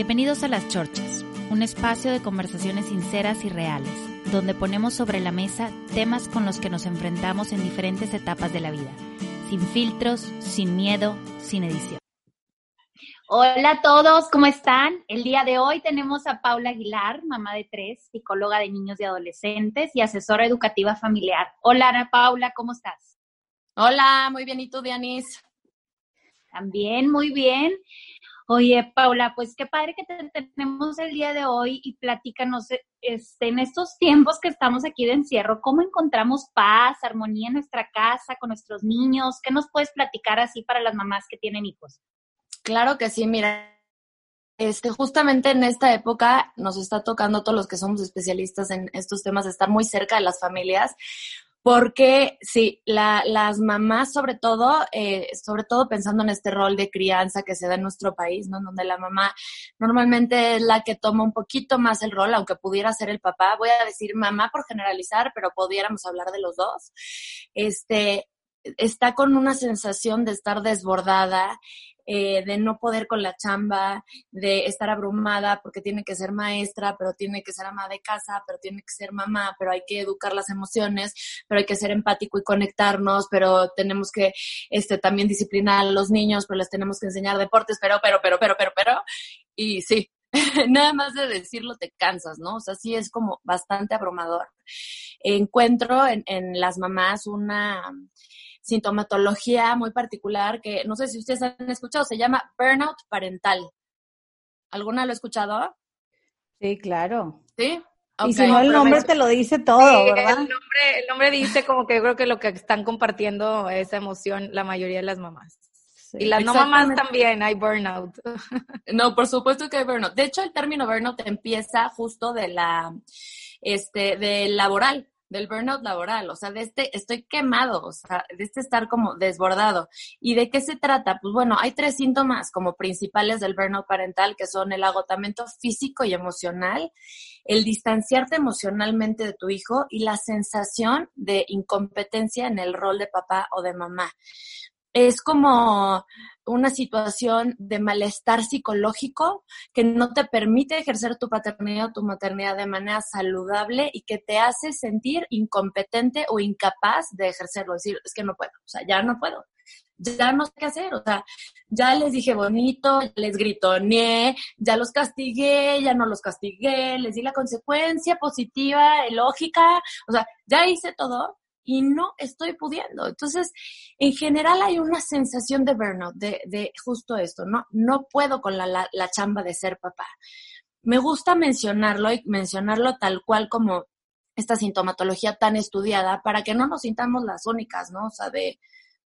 Bienvenidos a Las Chorchas, un espacio de conversaciones sinceras y reales, donde ponemos sobre la mesa temas con los que nos enfrentamos en diferentes etapas de la vida, sin filtros, sin miedo, sin edición. Hola a todos, ¿cómo están? El día de hoy tenemos a Paula Aguilar, mamá de tres, psicóloga de niños y adolescentes y asesora educativa familiar. Hola Ana Paula, ¿cómo estás? Hola, muy bien, ¿y tú, Dianis? También, muy bien. Oye, Paula, pues qué padre que te tenemos el día de hoy y platícanos este, en estos tiempos que estamos aquí de encierro, ¿cómo encontramos paz, armonía en nuestra casa, con nuestros niños? ¿Qué nos puedes platicar así para las mamás que tienen hijos? Claro que sí, mira, este, justamente en esta época nos está tocando a todos los que somos especialistas en estos temas estar muy cerca de las familias, porque sí, la, las mamás sobre todo, eh, sobre todo pensando en este rol de crianza que se da en nuestro país, ¿no? Donde la mamá normalmente es la que toma un poquito más el rol, aunque pudiera ser el papá. Voy a decir mamá por generalizar, pero pudiéramos hablar de los dos. Este, está con una sensación de estar desbordada, eh, de no poder con la chamba, de estar abrumada porque tiene que ser maestra, pero tiene que ser ama de casa, pero tiene que ser mamá, pero hay que educar las emociones, pero hay que ser empático y conectarnos, pero tenemos que este, también disciplinar a los niños, pero les tenemos que enseñar deportes, pero, pero, pero, pero, pero, pero, y sí. Nada más de decirlo te cansas, ¿no? O sea, sí es como bastante abrumador. Encuentro en, en las mamás una, sintomatología muy particular que no sé si ustedes han escuchado, se llama burnout parental. ¿Alguna lo ha escuchado? Sí, claro. ¿Sí? y si no, el nombre te lo dice todo, ¿verdad? El nombre, el nombre dice como que yo creo que lo que están compartiendo esa emoción la mayoría de las mamás. y las no mamás también hay burnout. No, por supuesto que hay burnout. De hecho, el término burnout empieza justo de la, este, del laboral del burnout laboral, o sea, de este estoy quemado, o sea, de este estar como desbordado. ¿Y de qué se trata? Pues bueno, hay tres síntomas como principales del burnout parental que son el agotamiento físico y emocional, el distanciarte emocionalmente de tu hijo y la sensación de incompetencia en el rol de papá o de mamá es como una situación de malestar psicológico que no te permite ejercer tu paternidad o tu maternidad de manera saludable y que te hace sentir incompetente o incapaz de ejercerlo. decir, es que no puedo, o sea, ya no puedo, ya no sé qué hacer, o sea, ya les dije bonito, ya les gritoneé, ya los castigué, ya no los castigué, les di la consecuencia positiva, lógica, o sea, ya hice todo, y no estoy pudiendo. Entonces, en general hay una sensación de burnout, de, de justo esto, ¿no? No puedo con la, la, la chamba de ser papá. Me gusta mencionarlo y mencionarlo tal cual como esta sintomatología tan estudiada para que no nos sintamos las únicas, ¿no? O sea, de,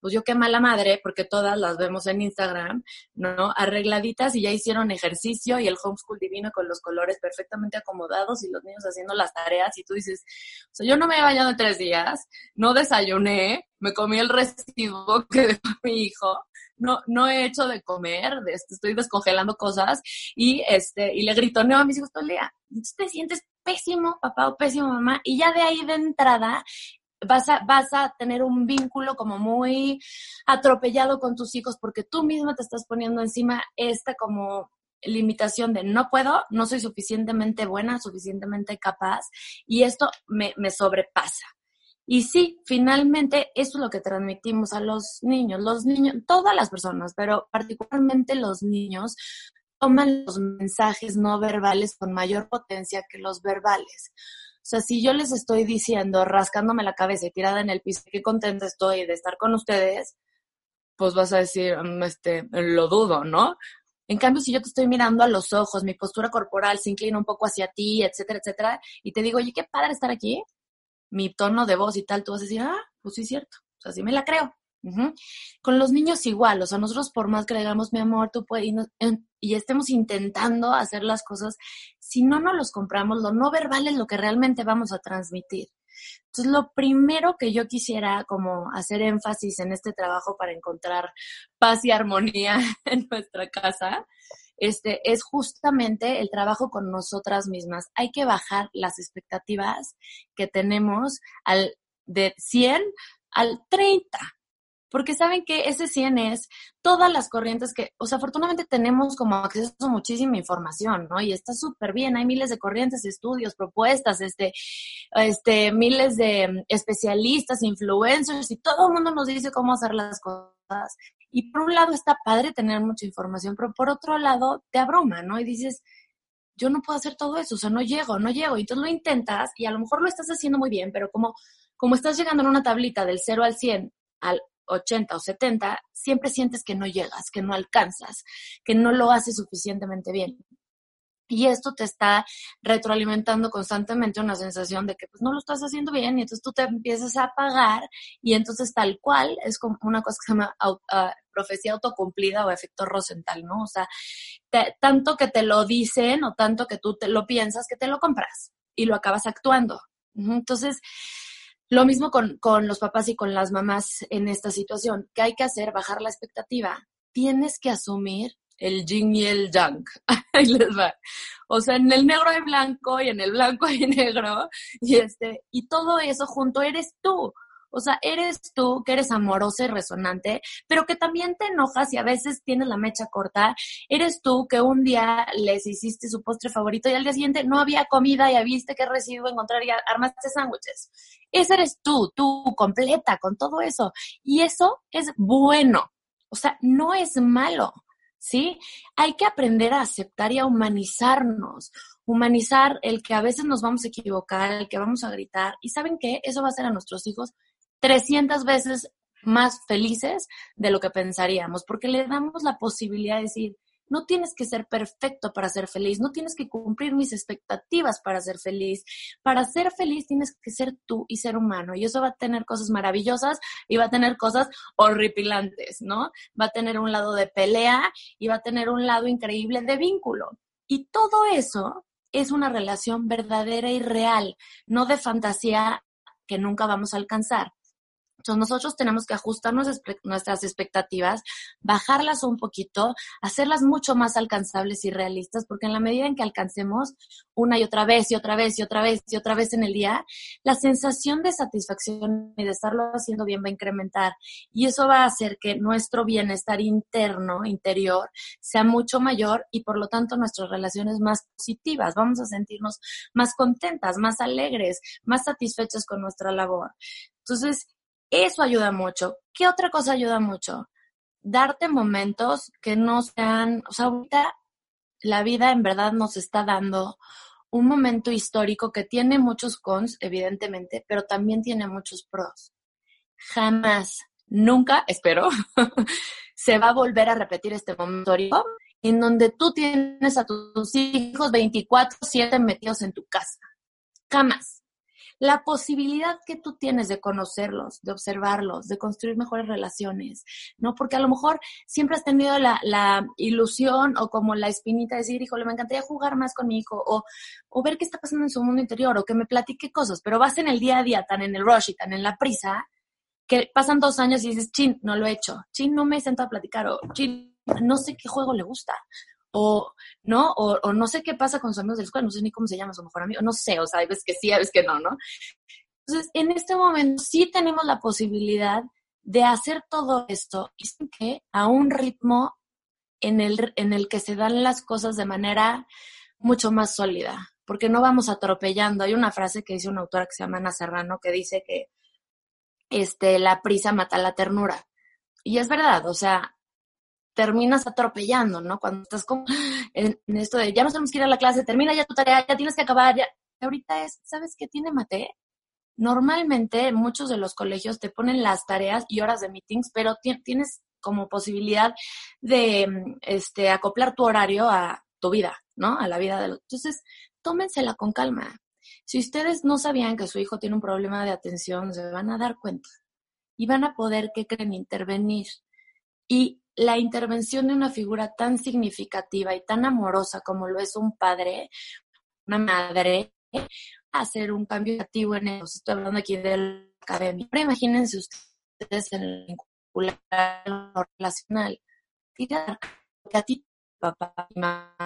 pues yo qué mala madre, porque todas las vemos en Instagram, ¿no? Arregladitas y ya hicieron ejercicio y el homeschool divino con los colores perfectamente acomodados y los niños haciendo las tareas y tú dices, o sea, yo no me he bañado en tres días, no desayuné, me comí el residuo que dejó mi hijo, no, no he hecho de comer, estoy descongelando cosas y este, y le gritoneo a mis hijos todo te sientes pésimo papá o pésimo mamá y ya de ahí de entrada vas a, vas a tener un vínculo como muy atropellado con tus hijos porque tú misma te estás poniendo encima esta como limitación de no puedo, no soy suficientemente buena, suficientemente capaz y esto me, me sobrepasa. Y sí, finalmente eso es lo que transmitimos a los niños. Los niños, todas las personas, pero particularmente los niños, toman los mensajes no verbales con mayor potencia que los verbales. O sea, si yo les estoy diciendo, rascándome la cabeza y tirada en el piso, qué contenta estoy de estar con ustedes, pues vas a decir, mm, este, lo dudo, ¿no? En cambio, si yo te estoy mirando a los ojos, mi postura corporal se inclina un poco hacia ti, etcétera, etcétera, y te digo, oye, qué padre estar aquí, mi tono de voz y tal, tú vas a decir, ah, pues sí es cierto, o sea, sí me la creo. Con los niños igual, o sea, nosotros por más que le digamos, mi amor, tú puedes, y, y, estemos intentando hacer las cosas, si no nos los compramos, lo no verbal es lo que realmente vamos a transmitir. Entonces, lo primero que yo quisiera como hacer énfasis en este trabajo para encontrar paz y armonía en nuestra casa, este, es justamente el trabajo con nosotras mismas. Hay que bajar las expectativas que tenemos al, de 100 al 30. Porque saben que ese 100 es todas las corrientes que, o sea, afortunadamente tenemos como acceso a muchísima información, ¿no? Y está súper bien, hay miles de corrientes, estudios, propuestas, este, este, miles de especialistas, influencers, y todo el mundo nos dice cómo hacer las cosas. Y por un lado está padre tener mucha información, pero por otro lado te abruma, ¿no? Y dices, yo no puedo hacer todo eso, o sea, no llego, no llego. Y entonces lo intentas y a lo mejor lo estás haciendo muy bien, pero como, como estás llegando en una tablita del 0 al 100 al 80 o 70, siempre sientes que no llegas, que no alcanzas, que no lo haces suficientemente bien. Y esto te está retroalimentando constantemente una sensación de que pues no lo estás haciendo bien y entonces tú te empiezas a apagar y entonces tal cual es como una cosa que se llama ah, profecía autocumplida o efecto Rosenthal, ¿no? O sea, tanto que te lo dicen o tanto que tú te lo piensas que te lo compras y lo acabas actuando. Entonces, lo mismo con, con los papás y con las mamás en esta situación. ¿Qué hay que hacer? Bajar la expectativa. Tienes que asumir el yin y el yang. Ahí les va. O sea, en el negro hay blanco y en el blanco hay negro. Y este, y todo eso junto eres tú. O sea, eres tú que eres amorosa y resonante, pero que también te enojas y a veces tienes la mecha corta. Eres tú que un día les hiciste su postre favorito y al día siguiente no había comida y viste que residuo encontrar y armaste sándwiches. Ese eres tú, tú completa con todo eso. Y eso es bueno. O sea, no es malo. ¿Sí? Hay que aprender a aceptar y a humanizarnos humanizar el que a veces nos vamos a equivocar, el que vamos a gritar. Y saben qué? Eso va a hacer a nuestros hijos 300 veces más felices de lo que pensaríamos, porque le damos la posibilidad de decir, no tienes que ser perfecto para ser feliz, no tienes que cumplir mis expectativas para ser feliz. Para ser feliz tienes que ser tú y ser humano. Y eso va a tener cosas maravillosas y va a tener cosas horripilantes, ¿no? Va a tener un lado de pelea y va a tener un lado increíble de vínculo. Y todo eso es una relación verdadera y real, no de fantasía que nunca vamos a alcanzar. Entonces nosotros tenemos que ajustar nuestras expectativas, bajarlas un poquito, hacerlas mucho más alcanzables y realistas, porque en la medida en que alcancemos una y otra vez y otra vez y otra vez y otra vez en el día, la sensación de satisfacción y de estarlo haciendo bien va a incrementar. Y eso va a hacer que nuestro bienestar interno, interior, sea mucho mayor y por lo tanto nuestras relaciones más positivas. Vamos a sentirnos más contentas, más alegres, más satisfechas con nuestra labor. Entonces, eso ayuda mucho. ¿Qué otra cosa ayuda mucho? Darte momentos que no sean, o sea, ahorita la vida en verdad nos está dando un momento histórico que tiene muchos cons, evidentemente, pero también tiene muchos pros. Jamás, nunca, espero, se va a volver a repetir este momento histórico en donde tú tienes a tus hijos 24/7 metidos en tu casa. Jamás la posibilidad que tú tienes de conocerlos, de observarlos, de construir mejores relaciones, ¿no? Porque a lo mejor siempre has tenido la, ilusión o como la espinita de decir, híjole, me encantaría jugar más con mi hijo o, o ver qué está pasando en su mundo interior o que me platique cosas, pero vas en el día a día tan en el rush y tan en la prisa que pasan dos años y dices, chin, no lo he hecho, chin, no me he sentado a platicar o chin, no sé qué juego le gusta o no, o, no sé qué pasa con sus amigos de la escuela, no sé ni cómo se llama su mejor amigo, no sé, o sea, hay veces que sí, hay veces que no, ¿no? Entonces, en este momento sí tenemos la posibilidad de hacer todo esto y que a un ritmo en el, en el que se dan las cosas de manera mucho más sólida, porque no vamos atropellando. Hay una frase que dice una autora que se llama Ana Serrano que dice que este, la prisa mata la ternura. Y es verdad, o sea, terminas atropellando, ¿no? Cuando estás como en, esto de ya nos tenemos que ir a la clase, termina ya tu tarea, ya tienes que acabar, ya. Ahorita es, ¿sabes qué tiene Mate? Normalmente muchos de los colegios te ponen las tareas y horas de meetings, pero tienes como posibilidad de este, acoplar tu horario a tu vida, ¿no? A la vida de los. Entonces, tómensela con calma. Si ustedes no sabían que su hijo tiene un problema de atención, se van a dar cuenta y van a poder, ¿qué creen?, intervenir. Y la intervención de una figura tan significativa y tan amorosa como lo es un padre, una madre, hacer un cambio activo en eso. Estoy hablando aquí de la academia. Pero imagínense ustedes en el relacional. a ti, papá y mamá,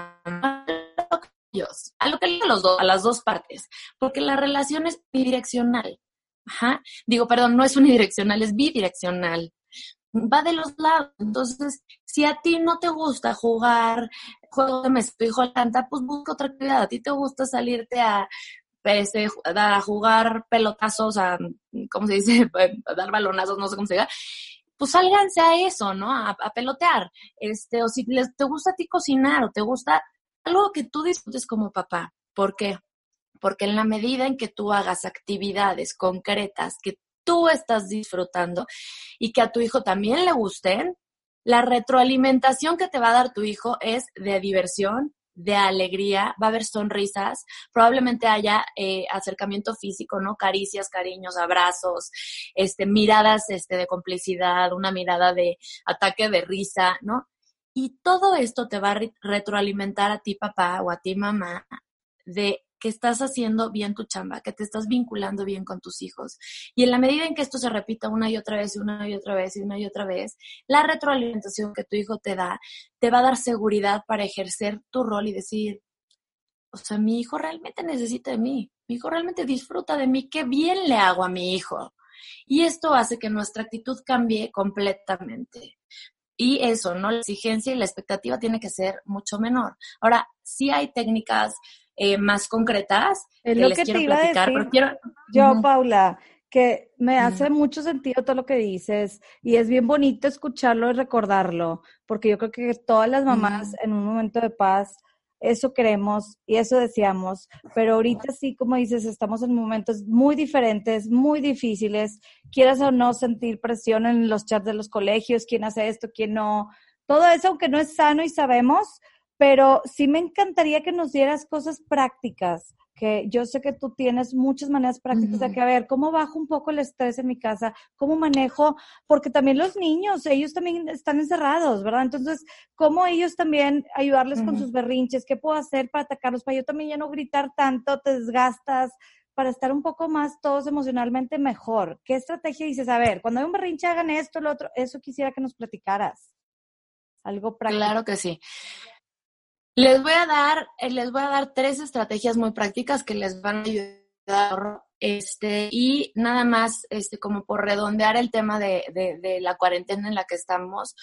a lo que a los dos, a las dos partes, porque la relación es bidireccional. Ajá. Digo, perdón, no es unidireccional, es bidireccional. Va de los lados. Entonces, si a ti no te gusta jugar juego de mesa, tu hijo canta, pues busca otra actividad. A ti te gusta salirte a, este, a jugar pelotazos, a, ¿cómo se dice? A dar balonazos, no sé cómo se diga pues sálganse a eso, ¿no? A, a, pelotear. Este, o si les, te gusta a ti cocinar o te gusta algo que tú disfrutes como papá. ¿Por qué? Porque en la medida en que tú hagas actividades concretas que tú estás disfrutando y que a tu hijo también le gusten, la retroalimentación que te va a dar tu hijo es de diversión, de alegría, va a haber sonrisas, probablemente haya eh, acercamiento físico, ¿no? Caricias, cariños, abrazos, este, miradas este, de complicidad, una mirada de ataque de risa, ¿no? Y todo esto te va a retroalimentar a ti papá o a ti mamá de que estás haciendo bien tu chamba, que te estás vinculando bien con tus hijos. Y en la medida en que esto se repita una y otra vez, una y otra vez, y una y otra vez, la retroalimentación que tu hijo te da, te va a dar seguridad para ejercer tu rol y decir, o sea, mi hijo realmente necesita de mí, mi hijo realmente disfruta de mí, qué bien le hago a mi hijo. Y esto hace que nuestra actitud cambie completamente. Y eso, ¿no? La exigencia y la expectativa tiene que ser mucho menor. Ahora, sí hay técnicas eh, más concretas es lo que, te iba a decir. Yo, Paula, que me hace mucho sentido todo lo que dices y es bien bonito escucharlo y recordarlo, porque yo creo que todas las mamás en un momento de paz eso queremos y eso deseamos, pero ahorita sí, como dices, estamos en momentos muy diferentes, muy difíciles, quieras o no sentir presión en los chats de los colegios, quién hace esto, quién no, todo eso, aunque no es sano y sabemos, pero sí me encantaría que nos dieras cosas prácticas que yo sé que tú tienes muchas maneras prácticas de que, a ver, ¿cómo bajo un poco el estrés en mi casa? ¿Cómo manejo? Porque también los niños, ellos también están encerrados, ¿verdad? Entonces, ¿cómo ellos también ayudarles con sus berrinches? ¿Qué puedo hacer para atacarlos? Para yo también ya no gritar tanto, te desgastas, para estar un poco más todos emocionalmente mejor. ¿Qué estrategia dices? A ver, cuando hay un berrinche hagan esto, lo otro, eso quisiera que nos platicaras. Algo práctico. Claro que sí. Les voy a dar, eh, les voy a dar tres estrategias muy prácticas que les van a ayudar, este, y nada más, este, como por redondear el tema de, de, la cuarentena en la que estamos.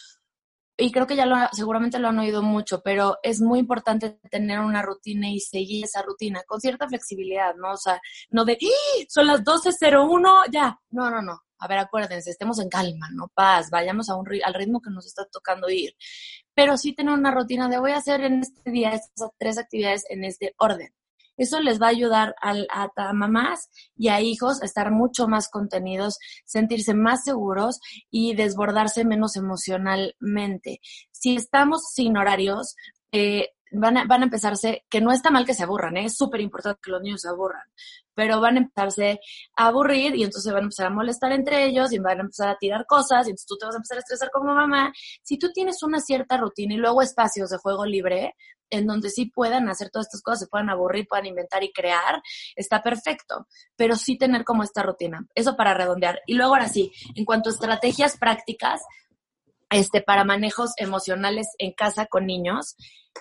Y creo que ya lo, seguramente lo han oído mucho, pero es muy importante tener una rutina y seguir esa rutina con cierta flexibilidad, ¿no? O sea, no de, ¡Ah! son las 12.01, ya. No, no, no. A ver, acuérdense, estemos en calma, no paz, vayamos a un, al ritmo que nos está tocando ir pero sí tener una rutina de voy a hacer en este día estas tres actividades en este orden. Eso les va a ayudar a, a, mamás y a hijos a estar mucho más contenidos, sentirse más seguros y desbordarse menos emocionalmente. Si estamos sin horarios, eh, van a, van a empezarse, que no está mal que se aburran, ¿eh? es súper importante que los niños se aburran, pero van a empezarse a aburrir y entonces van a empezar a molestar entre ellos y van a empezar a tirar cosas y entonces tú te vas a empezar a estresar como mamá. Si tú tienes una cierta rutina y luego espacios de juego libre en donde sí puedan hacer todas estas cosas, se puedan aburrir, puedan inventar y crear, está perfecto, pero sí tener como esta rutina. Eso para redondear. Y luego ahora sí, en cuanto a estrategias prácticas, este, para manejos emocionales en casa con niños.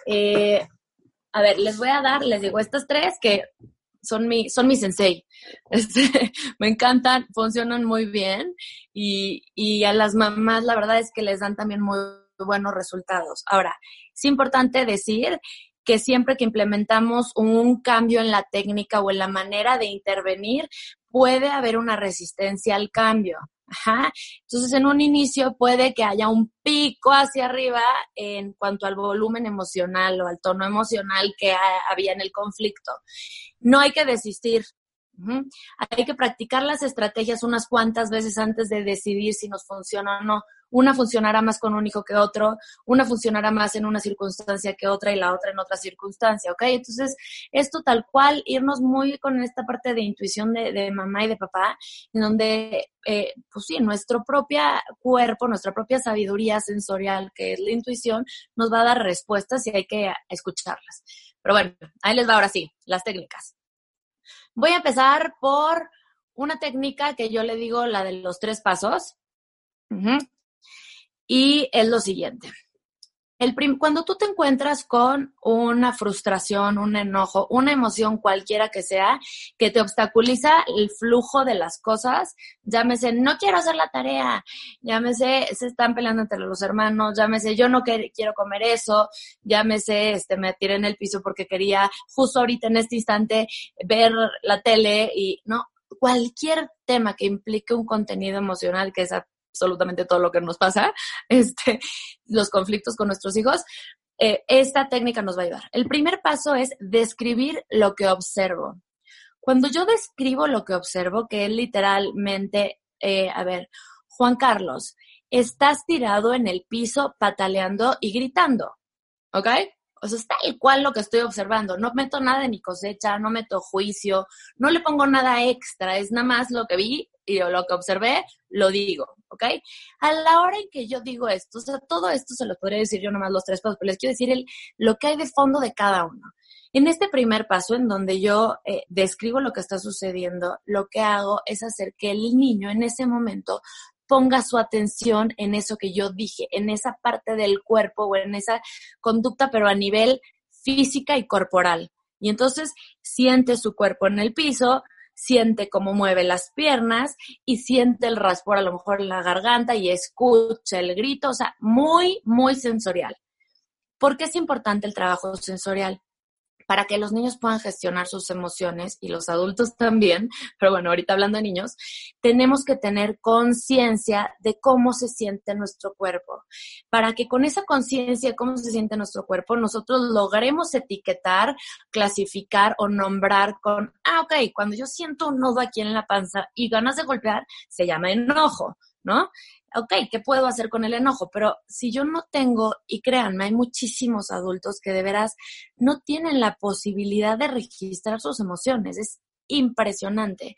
Eh, a ver, les voy a dar, les digo, estas tres que son mi, son sensei. Este, me encantan, funcionan muy bien y, y a las mamás la verdad es que les dan también muy buenos resultados. Ahora, es importante decir que siempre que implementamos un cambio en la técnica o en la manera de intervenir, puede haber una resistencia al cambio. Ajá. Entonces, en un inicio puede que haya un pico hacia arriba en cuanto al volumen emocional o al tono emocional que había en el conflicto. No hay que desistir. Hay que practicar las estrategias unas cuantas veces antes de decidir si nos funciona o no. Una funcionará más con un hijo que otro, una funcionará más en una circunstancia que otra y la otra en otra circunstancia, ¿ok? Entonces, esto tal cual, irnos muy con esta parte de intuición de, mamá y de papá, en donde, eh, pues sí, nuestro propio cuerpo, nuestra propia sabiduría sensorial, que es la intuición, nos va a dar respuestas y hay que escucharlas. Pero bueno, ahí les va ahora sí, las técnicas. Voy a empezar por una técnica que yo le digo la de los tres pasos. Y es lo siguiente. El cuando tú te encuentras con una frustración, un enojo, una emoción cualquiera que sea, que te obstaculiza el flujo de las cosas, llámese, no quiero hacer la tarea, llámese, se están peleando entre los hermanos, llámese, yo no quiero comer eso, llámese, este, me tiré en el piso porque quería justo ahorita en este instante ver la tele y, no, cualquier tema que implique un contenido emocional que absolutamente todo lo que nos pasa, este, los conflictos con nuestros hijos, eh, esta técnica nos va a ayudar. El primer paso es describir lo que observo. Cuando yo describo lo que observo, que es literalmente, eh, a ver, Juan Carlos, estás tirado en el piso pataleando y gritando, ¿ok? O sea, es tal cual lo que estoy observando. No meto nada de mi cosecha, no meto juicio, no le pongo nada extra, es nada más lo que vi y lo que observé, lo digo, ¿ok? A la hora en que yo digo esto, o sea, todo esto se lo podría decir yo nomás los tres pasos, pero les quiero decir el, lo que hay de fondo de cada uno. En este primer paso, en donde yo eh, describo lo que está sucediendo, lo que hago es hacer que el niño en ese momento ponga su atención en eso que yo dije, en esa parte del cuerpo o en esa conducta, pero a nivel física y corporal. Y entonces siente su cuerpo en el piso, siente cómo mueve las piernas y siente el raspor a lo mejor en la garganta y escucha el grito, o sea, muy, muy sensorial. ¿Por qué es importante el trabajo sensorial? Para que los niños puedan gestionar sus emociones y los adultos también, pero bueno, ahorita hablando de niños, tenemos que tener conciencia de cómo se siente nuestro cuerpo, para que con esa conciencia de cómo se siente nuestro cuerpo, nosotros logremos etiquetar, clasificar o nombrar con, ah, ok, cuando yo siento un nudo aquí en la panza y ganas de golpear, se llama enojo. ¿no? Ok, ¿qué puedo hacer con el enojo? Pero si yo no tengo, y créanme, hay muchísimos adultos que de veras no tienen la posibilidad de registrar sus emociones. Es impresionante.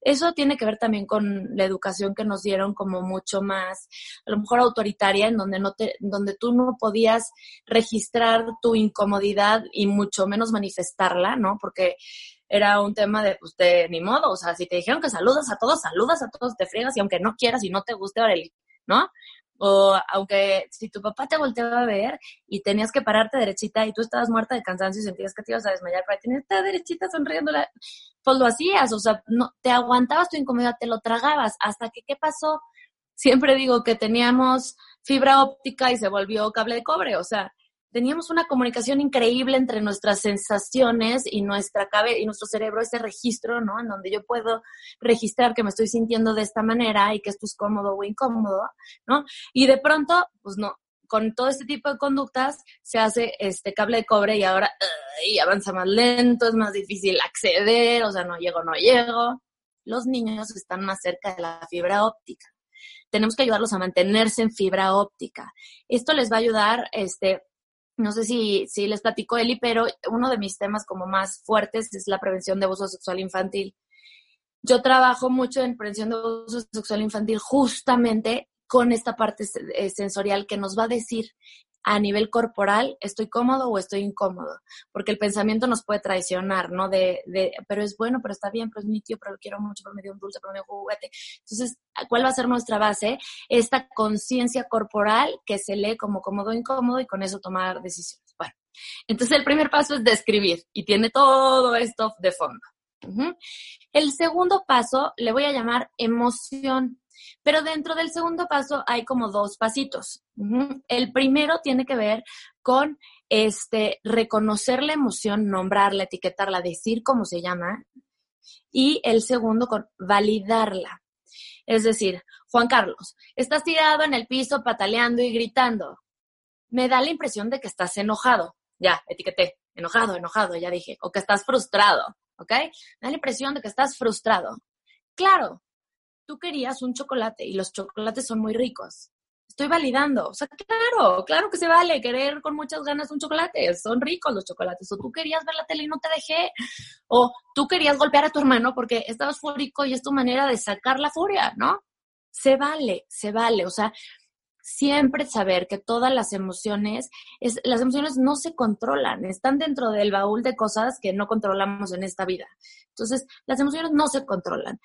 Eso tiene que ver también con la educación que nos dieron como mucho más, a lo mejor autoritaria, en donde, no te, donde tú no podías registrar tu incomodidad y mucho menos manifestarla, ¿no? Porque era un tema de, pues, de ni modo, o sea, si te dijeron que saludas a todos, saludas a todos, te friegas y aunque no quieras y no te guste, ¿no? O aunque si tu papá te volteaba a ver y tenías que pararte derechita y tú estabas muerta de cansancio y sentías que te ibas a desmayar, tenías que derechita sonriendo, pues lo hacías, o sea, no, te aguantabas tu incomodidad, te lo tragabas, hasta que, ¿qué pasó? Siempre digo que teníamos fibra óptica y se volvió cable de cobre, o sea, teníamos una comunicación increíble entre nuestras sensaciones y nuestra cabeza y nuestro cerebro, ese registro, ¿no? En donde yo puedo registrar que me estoy sintiendo de esta manera y que esto es cómodo o incómodo, ¿no? Y de pronto, pues no, con todo este tipo de conductas se hace este cable de cobre y ahora y avanza más lento, es más difícil acceder, o sea, no llego, no llego. Los niños están más cerca de la fibra óptica. Tenemos que ayudarlos a mantenerse en fibra óptica. Esto les va a ayudar, este, no sé si, si les platico Eli, pero uno de mis temas como más fuertes es la prevención de abuso sexual infantil. Yo trabajo mucho en prevención de abuso sexual infantil justamente con esta parte eh, sensorial que nos va a decir a nivel corporal, estoy cómodo o estoy incómodo, porque el pensamiento nos puede traicionar, ¿no? De, de, pero es bueno, pero está bien, pero es mi tío, pero lo quiero mucho, pero me dio un dulce, pero me dio un juguete. Entonces, ¿cuál va a ser nuestra base? Esta conciencia corporal que se lee como cómodo o incómodo y con eso tomar decisiones. Bueno, entonces el primer paso es describir y tiene todo esto de fondo. El segundo paso le voy a llamar emoción. Pero dentro del segundo paso hay como dos pasitos. El primero tiene que ver con este, reconocer la emoción, nombrarla, etiquetarla, decir cómo se llama. Y el segundo con validarla. Es decir, Juan Carlos, estás tirado en el piso pataleando y gritando. Me da la impresión de que estás enojado. Ya, etiqueté. Enojado, enojado, ya dije. O que estás frustrado. ¿ok? Me da la impresión de que estás frustrado. Claro, tú querías un chocolate y los chocolates son muy ricos. Estoy validando. O sea, claro, claro que se vale querer con muchas ganas un chocolate. Son ricos los chocolates. O tú querías ver la tele y no te dejé. O tú querías golpear a tu hermano porque estabas fúrico y es tu manera de sacar la furia, ¿no? Se vale, se vale. O sea, siempre saber que todas las emociones, es, las emociones no se controlan, están dentro del baúl de cosas que no controlamos en esta vida. Entonces, las emociones no se controlan.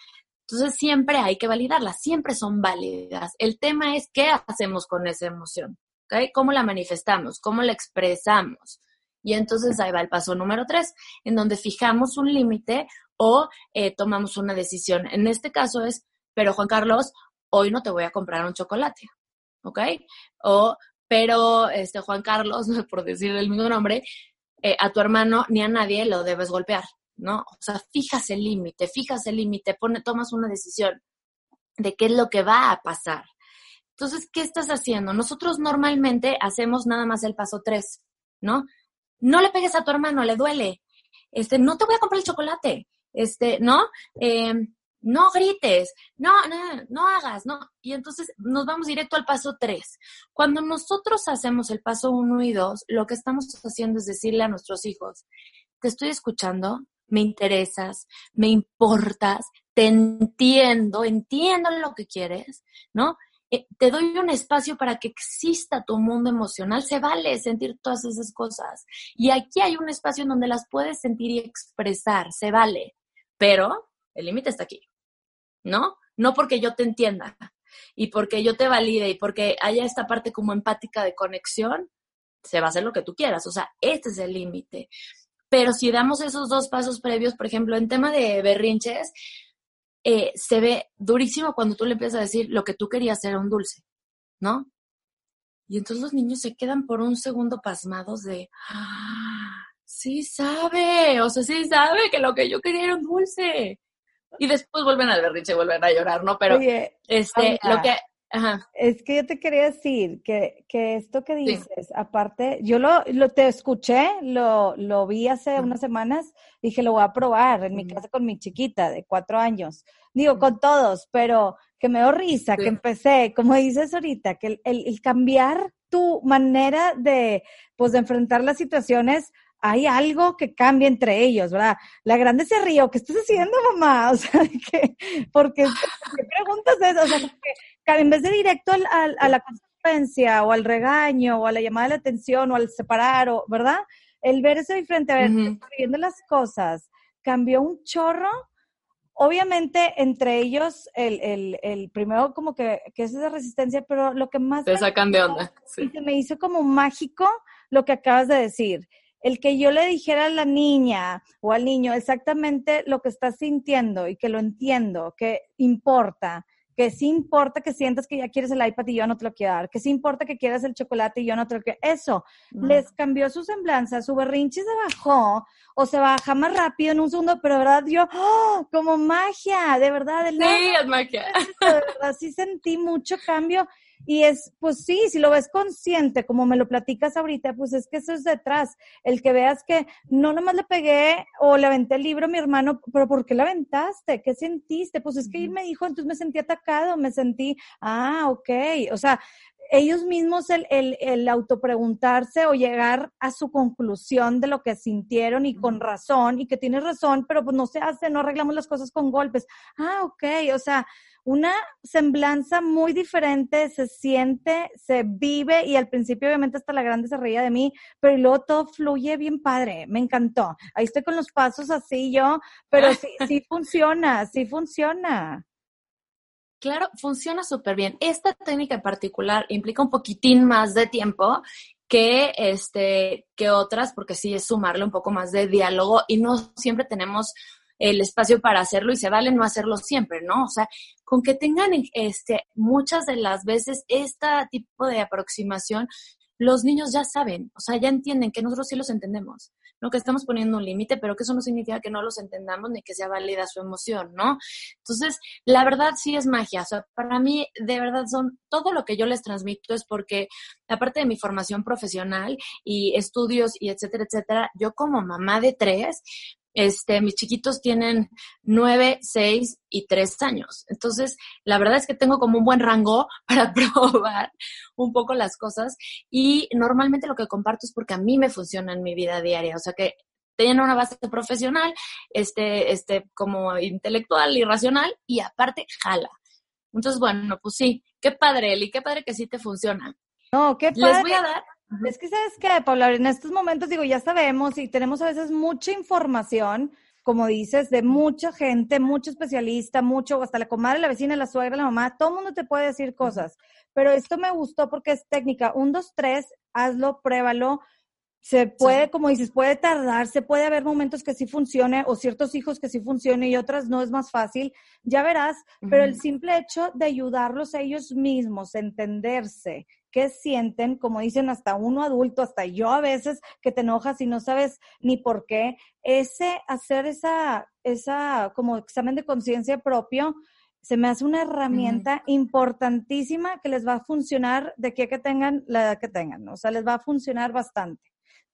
Entonces, siempre hay que validarlas, siempre son válidas. El tema es qué hacemos con esa emoción, ¿ok? ¿Cómo la manifestamos? ¿Cómo la expresamos? Y entonces ahí va el paso número tres, en donde fijamos un límite o eh, tomamos una decisión. En este caso es, pero Juan Carlos, hoy no te voy a comprar un chocolate. ¿ok? O, pero, este, Juan Carlos, por decir el mismo nombre, eh, a tu hermano ni a nadie lo debes golpear, ¿no? O sea, fijas el límite, fijas el límite, tomas una decisión de qué es lo que va a pasar. Entonces, ¿qué estás haciendo? Nosotros normalmente hacemos nada más el paso tres, ¿no? No le pegues a tu hermano, le duele. Este, no te voy a comprar el chocolate. Este, ¿no? Eh, no grites, no, no, no hagas, no. Y entonces nos vamos directo al paso tres. Cuando nosotros hacemos el paso uno y dos, lo que estamos haciendo es decirle a nuestros hijos, te estoy escuchando, me interesas, me importas, te entiendo, entiendo lo que quieres, ¿no? Eh, te doy un espacio para que exista tu mundo emocional. Se vale sentir todas esas cosas. Y aquí hay un espacio en donde las puedes sentir y expresar. Se vale. Pero el límite está aquí. ¿no? No porque yo te entienda y porque yo te valide y porque haya esta parte como empática de conexión, se va a hacer lo que tú quieras. O sea, este es el límite. Pero si damos esos dos pasos previos, por ejemplo, en tema de berrinches, eh, se ve durísimo cuando tú le empiezas a decir lo que tú querías era un dulce, ¿no? Y entonces los niños se quedan por un segundo pasmados de, ah, sí sabe, o sea, sí sabe que lo que yo quería era un dulce y después vuelven al berrinche, vuelven a llorar, ¿no? Pero este, lo que... Es que yo te quería decir que, que esto que dices, aparte, yo lo, lo, te escuché, lo, lo vi hace unas semanas, dije, lo voy a probar en mi casa con mi chiquita de cuatro años. Digo, con todos, pero que me dio risa, que empecé, como dices ahorita, que el, el, el cambiar tu manera de, pues, de enfrentar las situaciones hay algo que cambia entre ellos, ¿verdad? La grande se río, ¿qué estás haciendo, mamá? O sea, que, porque ¿qué preguntas eso? O sea, que en vez de directo a la consecuencia o al regaño o a la llamada de atención o al separar, o, ¿verdad? El verse diferente, a ver, viendo las cosas, cambió un chorro. Obviamente, entre ellos, el, el, el primero como que, que es esa resistencia, pero lo que más... Te sacan de onda. Sí. se me hizo como mágico lo que acabas de decir el que yo le dijera a la niña o al niño exactamente lo que está sintiendo y que lo entiendo, que importa, que sí importa que sientas que ya quieres el iPad y yo no te lo quiero dar, que sí importa que quieras el chocolate y yo no te lo quiero. Eso les cambió su semblanza, su berrinche se bajó o se baja más rápido en un segundo, pero de verdad yo, ¡oh! como magia, de verdad. De sí, es magia. De verdad, sí sentí mucho cambio y es, pues sí, si lo ves consciente, como me lo platicas ahorita, pues es que eso es detrás. El que veas que no nomás le pegué o le aventé el libro a mi hermano, pero ¿por qué le aventaste? ¿Qué sentiste? Pues es que él me dijo, entonces me sentí atacado, me sentí, ah, ok. O sea, ellos mismos el, el, el autopreguntarse o llegar a su conclusión de lo que sintieron y con razón y que tienes razón, pero pues no se hace, no arreglamos las cosas con golpes. Ah, ok, o sea, una semblanza muy diferente, se siente, se vive y al principio obviamente hasta la grande se reía de mí, pero luego todo fluye bien padre, me encantó. Ahí estoy con los pasos así yo, pero sí, sí funciona, sí funciona. Claro, funciona súper bien. Esta técnica en particular implica un poquitín más de tiempo que este que otras porque sí es sumarle un poco más de diálogo y no siempre tenemos el espacio para hacerlo y se vale no hacerlo siempre, ¿no? O sea, con que tengan este, muchas de las veces este tipo de aproximación, los niños ya saben, o sea, ya entienden que nosotros sí los entendemos, ¿no? Que estamos poniendo un límite, pero que eso no significa que no los entendamos ni que sea válida su emoción, ¿no? Entonces, la verdad sí es magia, o sea, para mí, de verdad, son todo lo que yo les transmito es porque, aparte de mi formación profesional y estudios y etcétera, etcétera, yo como mamá de tres, Este, mis chiquitos tienen nueve, seis y tres años. Entonces, la verdad es que tengo como un buen rango para probar un poco las cosas y normalmente lo que comparto es porque a mí me funciona en mi vida diaria. O sea que tienen una base profesional, este, este, como intelectual y racional y aparte jala. Entonces, bueno, pues sí, qué padre, Eli, qué padre que sí te funciona. No, qué padre. Les voy a dar es que, ¿sabes qué, Paula? En estos momentos, digo, ya sabemos y tenemos a veces mucha información, como dices, de mucha gente, mucho especialista, mucho, hasta la comadre, la vecina, la suegra, la mamá, todo el mundo te puede decir cosas. Pero esto me gustó porque es técnica. Un, dos, tres, hazlo, pruébalo. Se puede, como dices, puede tardar, se puede haber momentos que sí funcione o ciertos hijos que sí funcione y otras no es más fácil, ya verás, pero el simple hecho de ayudarlos a ellos mismos a entenderse qué sienten, como dicen hasta uno adulto, hasta yo a veces, que te enojas y no sabes ni por qué, ese hacer esa, esa como examen de conciencia propio, se me hace una herramienta importantísima que les va a funcionar de que que tengan la edad que tengan, o sea, les va a funcionar bastante.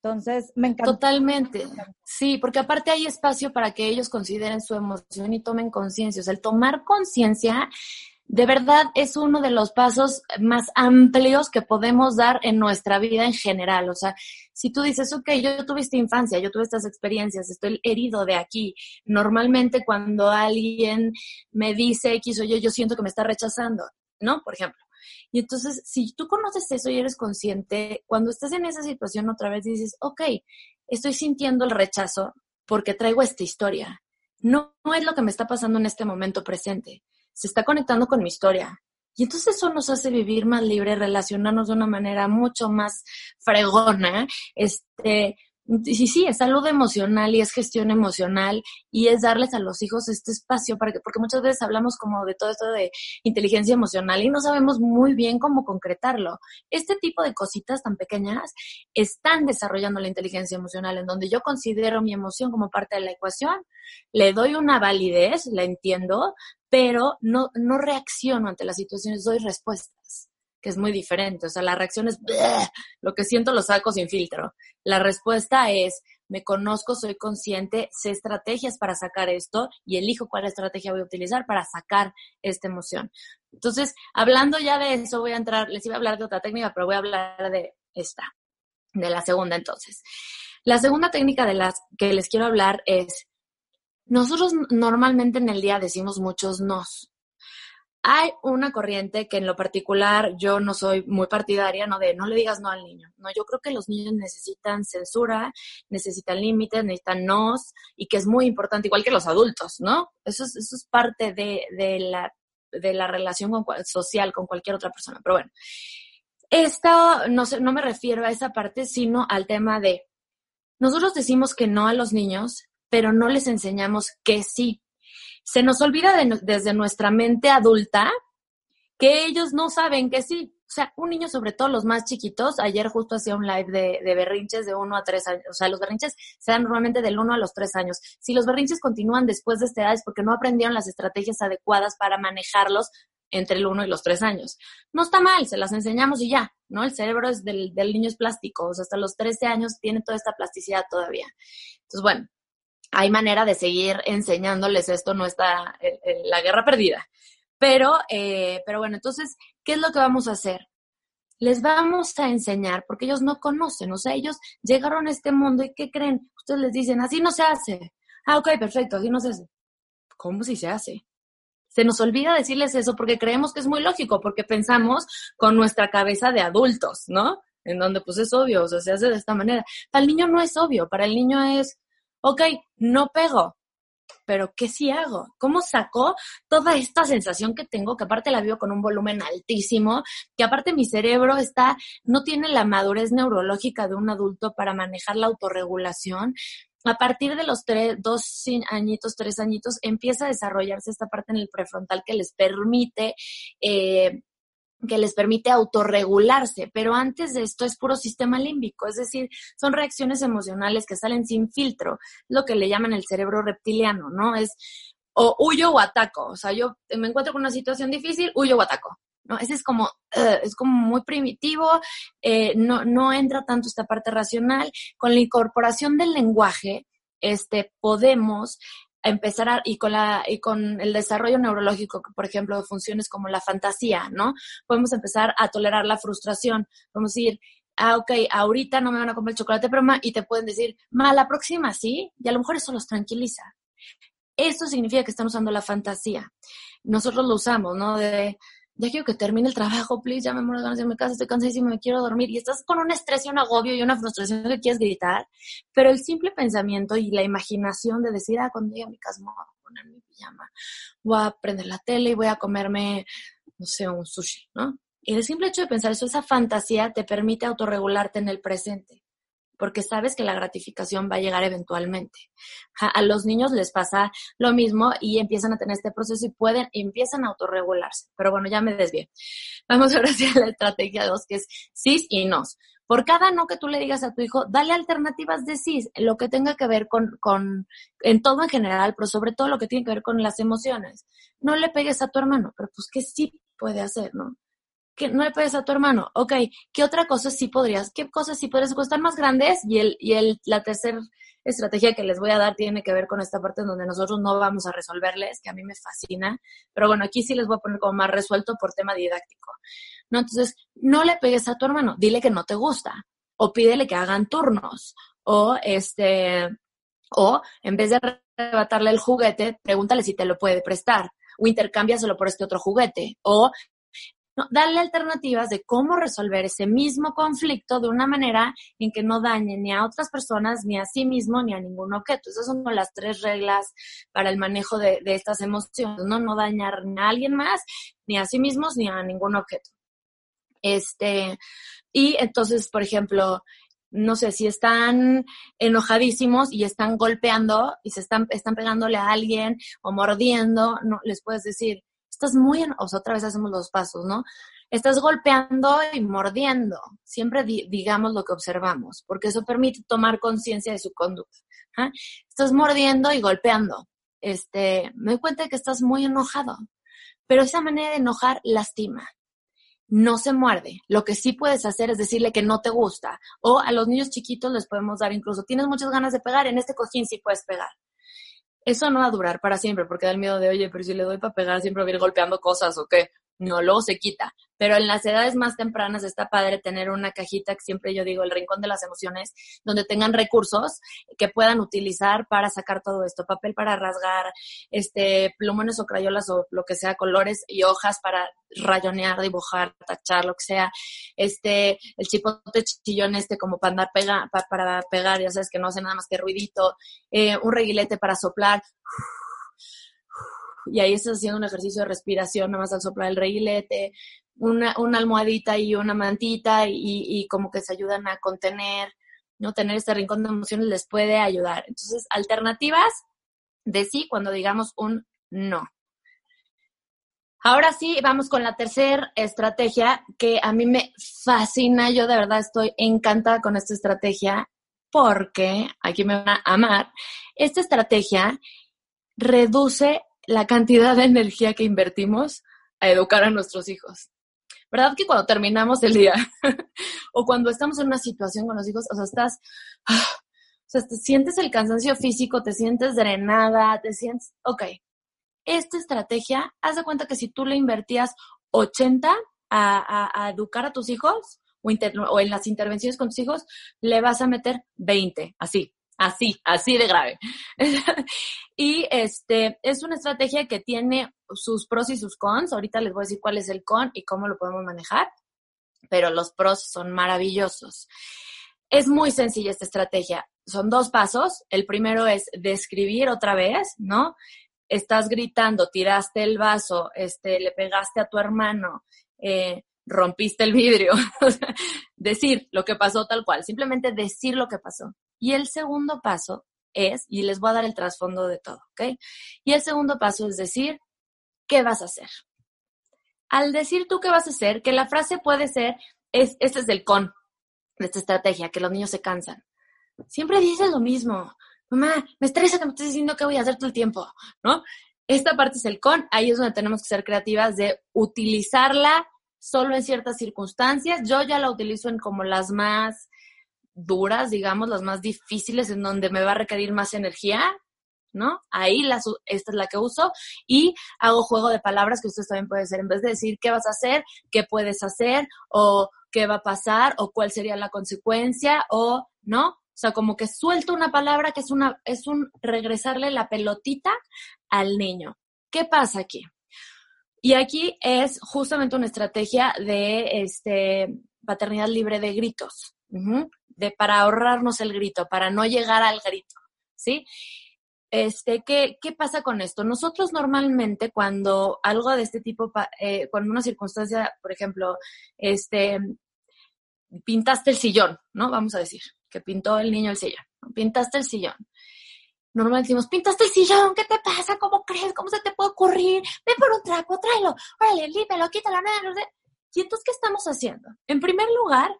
Entonces, me encanta. Totalmente. Sí, porque aparte hay espacio para que ellos consideren su emoción y tomen conciencia. O sea, el tomar conciencia de verdad es uno de los pasos más amplios que podemos dar en nuestra vida en general. O sea, si tú dices, ok, yo, tuve esta infancia, yo tuve estas experiencias, estoy herido de aquí. Normalmente cuando alguien me dice X o yo, yo siento que me está rechazando, ¿no? Por ejemplo. Y entonces, si tú conoces eso y eres consciente, cuando estás en esa situación otra vez dices, ok, estoy sintiendo el rechazo porque traigo esta historia. No, no es lo que me está pasando en este momento presente se está conectando con mi historia. Y entonces eso nos hace vivir más libre, relacionarnos de una manera mucho más fregona, este, sí, sí, es salud emocional y es gestión emocional y es darles a los hijos este espacio para que, porque muchas veces hablamos como de todo esto de inteligencia emocional y no sabemos muy bien cómo concretarlo. Este tipo de cositas tan pequeñas están desarrollando la inteligencia emocional en donde yo considero mi emoción como parte de la ecuación, le doy una validez, la entiendo, pero no, no reacciono ante las situaciones, doy respuestas que es muy diferente. O sea, la reacción es, lo que siento lo saco sin filtro. La respuesta es, me conozco, soy consciente, sé estrategias para sacar esto y elijo cuál estrategia voy a utilizar para sacar esta emoción. Entonces, hablando ya de eso, voy a entrar, les iba a hablar de otra técnica, pero voy a hablar de esta, de la segunda entonces. La segunda técnica de las que les quiero hablar es, nosotros normalmente en el día decimos muchos nos. Hay una corriente que en lo particular yo no soy muy partidaria, ¿no? De no le digas no al niño. No, yo creo que los niños necesitan censura, necesitan límites, necesitan nos, y que es muy importante, igual que los adultos, ¿no? Eso es, eso es parte de, la, de la relación social con cualquier otra persona. Pero bueno, esto no, no me refiero a esa parte, sino al tema de, nosotros decimos que no a los niños, pero no les enseñamos que sí se nos olvida desde nuestra mente adulta que ellos no saben que sí. O sea, un niño, sobre todo los más chiquitos, ayer justo hacía un live de, de, berrinches de uno a tres años. O sea, los berrinches se dan normalmente del uno a los tres años. Si los berrinches continúan después de esta edad es porque no aprendieron las estrategias adecuadas para manejarlos entre el uno y los tres años. No está mal, se las enseñamos y ya, ¿no? El cerebro es del, del niño es plástico, o sea, hasta los 13 años tiene toda esta plasticidad todavía. Entonces, bueno, hay manera de seguir enseñándoles esto, no está la guerra perdida. Pero, eh, pero bueno, entonces, ¿qué es lo que vamos a hacer? Les vamos a enseñar, porque ellos no conocen, o sea, ellos llegaron a este mundo y ¿qué creen? Ustedes les dicen, así no se hace. Ah, ok, perfecto, así no se hace. ¿Cómo si se hace? Se nos olvida decirles eso porque creemos que es muy lógico, porque pensamos con nuestra cabeza de adultos, ¿no? En donde pues es obvio, o sea, se hace de esta manera. Para el niño no es obvio, para el niño es, ok, no pego, pero ¿qué si hago? ¿Cómo saco toda esta sensación que tengo, que aparte la vivo con un volumen altísimo, que aparte mi cerebro está, no tiene la madurez neurológica de un adulto para manejar la autorregulación? A partir de los tres, dos añitos, tres añitos, empieza a desarrollarse esta parte en el prefrontal que les permite eh, que les permite autorregularse, pero antes de esto es puro sistema límbico, es decir, son reacciones emocionales que salen sin filtro, lo que le llaman el cerebro reptiliano, ¿no? Es o huyo o ataco, o sea, yo me encuentro con una situación difícil, huyo o ataco, ¿no? Ese es como, es como muy primitivo, eh, no, no entra tanto esta parte racional, con la incorporación del lenguaje, este, podemos empezar a, y con la y con el desarrollo neurológico, por ejemplo, de funciones como la fantasía, ¿no? Podemos empezar a tolerar la frustración. Podemos decir, ah, ok, ahorita no me van a comer el chocolate, pero ma, y te pueden decir, ma, la próxima sí, y a lo mejor eso los tranquiliza. Eso significa que están usando la fantasía. Nosotros lo usamos, ¿no? De, ya quiero que termine el trabajo, please, ya me muero de ganas de mi casa, estoy cansadísima, me quiero dormir. Y estás con un estrés y un agobio y una frustración que quieres gritar, pero el simple pensamiento y la imaginación de decir, ah, cuando llegue a mi casa me voy a poner mi pijama, voy a prender la tele y voy a comerme, no sé, un sushi, ¿no? Y el simple hecho de pensar eso, esa fantasía te permite autorregularte en el presente porque sabes que la gratificación va a llegar eventualmente. A los niños les pasa lo mismo y empiezan a tener este proceso y pueden, empiezan a autorregularse. Pero bueno, ya me desvié. Vamos ahora hacia la estrategia 2, que es sí y no. Por cada no que tú le digas a tu hijo, dale alternativas de sí, lo que tenga que ver con, con, en todo en general, pero sobre todo lo que tiene que ver con las emociones. No le pegues a tu hermano, pero pues que sí puede hacer, ¿no? No le pegues a tu hermano. Ok, ¿qué otra cosa sí podrías? ¿Qué cosas sí podrías costar más grandes? Y, el, y el, la tercera estrategia que les voy a dar tiene que ver con esta parte en donde nosotros no vamos a resolverles, que a mí me fascina. Pero bueno, aquí sí les voy a poner como más resuelto por tema didáctico. Entonces, no le pegues a tu hermano, dile que no te gusta. O pídele que hagan turnos. O este, o en vez de arrebatarle el juguete, pregúntale si te lo puede prestar o intercámbiaselo por este otro juguete, o darle alternativas de cómo resolver ese mismo conflicto de una manera en que no dañe ni a otras personas, ni a sí mismo, ni a ningún objeto. Esas son las tres reglas para el manejo de, estas emociones, ¿no? No dañar ni a alguien más, ni a sí mismos, ni a ningún objeto. Este, y entonces, por ejemplo, no sé, si están enojadísimos y están golpeando y se están, están pegándole a alguien o mordiendo, no, les puedes decir, estás muy, en, otra vez hacemos los pasos, ¿no? Estás golpeando y mordiendo. Siempre digamos lo que observamos, porque eso permite tomar conciencia de su conducta. ¿ah? Estás mordiendo y golpeando. Este, me doy cuenta de que estás muy enojado, pero esa manera de enojar lastima. No se muerde. Lo que sí puedes hacer es decirle que no te gusta. O a los niños chiquitos les podemos dar incluso, tienes muchas ganas de pegar, en este cojín sí puedes pegar eso no va a durar para siempre porque da el miedo de, oye, pero si le doy para pegar siempre voy a ir golpeando cosas o qué. No, luego se quita. Pero en las edades más tempranas está padre tener una cajita que siempre yo digo, el rincón de las emociones, donde tengan recursos que puedan utilizar para sacar todo esto. Papel para rasgar, este, plumones o crayolas o lo que sea, colores y hojas para rayonear, dibujar, tachar, lo que sea. Este, el chipote chillón este como para andar pega, para, pegar, ya sabes que no hace nada más que ruidito. Eh, un reguilete para soplar y ahí estás haciendo un ejercicio de respiración, nada más al soplar el reguilete, una, una almohadita y una mantita y, y, como que se ayudan a contener, ¿no? Tener este rincón de emociones les puede ayudar. Entonces, alternativas de sí cuando digamos un no. Ahora sí, vamos con la tercera estrategia que a mí me fascina. Yo de verdad estoy encantada con esta estrategia porque, aquí me van a amar, esta estrategia reduce la cantidad de energía que invertimos a educar a nuestros hijos. ¿Verdad que cuando terminamos el día o cuando estamos en una situación con los hijos, o sea, estás, ah, o sea, te sientes el cansancio físico, te sientes drenada, te sientes, ok, esta estrategia, haz de cuenta que si tú le invertías 80 a, educar a tus hijos o, o en las intervenciones con tus hijos, le vas a meter 20, así, así, así de grave. y este es una estrategia que tiene sus pros y sus cons. Ahorita les voy a decir cuál es el con y cómo lo podemos manejar, pero los pros son maravillosos. Es muy sencilla esta estrategia. Son dos pasos. El primero es describir otra vez, ¿no? Estás gritando, tiraste el vaso, este, le pegaste a tu hermano, eh, rompiste el vidrio. decir lo que pasó tal cual, simplemente decir lo que pasó. Y el segundo paso es, y les voy a dar el trasfondo de todo, ¿ok? Y el segundo paso es decir, ¿qué vas a hacer? Al decir tú qué vas a hacer, que la frase puede ser, es, este es el con de esta estrategia, que los niños se cansan. Siempre dices lo mismo. Mamá, me estresa que me estés diciendo qué voy a hacer todo el tiempo, ¿no? Esta parte es el con, ahí es donde tenemos que ser creativas de utilizarla solo en ciertas circunstancias. Yo ya la utilizo en como las más duras, digamos, las más difíciles, en donde me va a requerir más energía, ¿no? Ahí la, esta es la que uso y hago juego de palabras que ustedes también pueden hacer. En vez de decir qué vas a hacer, qué puedes hacer o qué va a pasar o cuál sería la consecuencia o, ¿no? O sea, como que suelto una palabra que es una, es un regresarle la pelotita al niño. ¿Qué pasa aquí? Y aquí es justamente una estrategia de este, paternidad libre de gritos, de, para ahorrarnos el grito, para no llegar al grito, ¿sí? Este, ¿qué, ¿Qué pasa con esto? Nosotros normalmente cuando algo de este tipo, eh, cuando una circunstancia, por ejemplo, este, pintaste el sillón, ¿no? Vamos a decir, que pintó el niño el sillón, pintaste el sillón. Normalmente decimos, pintaste el sillón, ¿qué te pasa? ¿Cómo crees? ¿Cómo se te puede ocurrir? Ven por un trapo, tráelo, órale, límelo, quítalo, no Y entonces, ¿qué estamos haciendo? En primer lugar,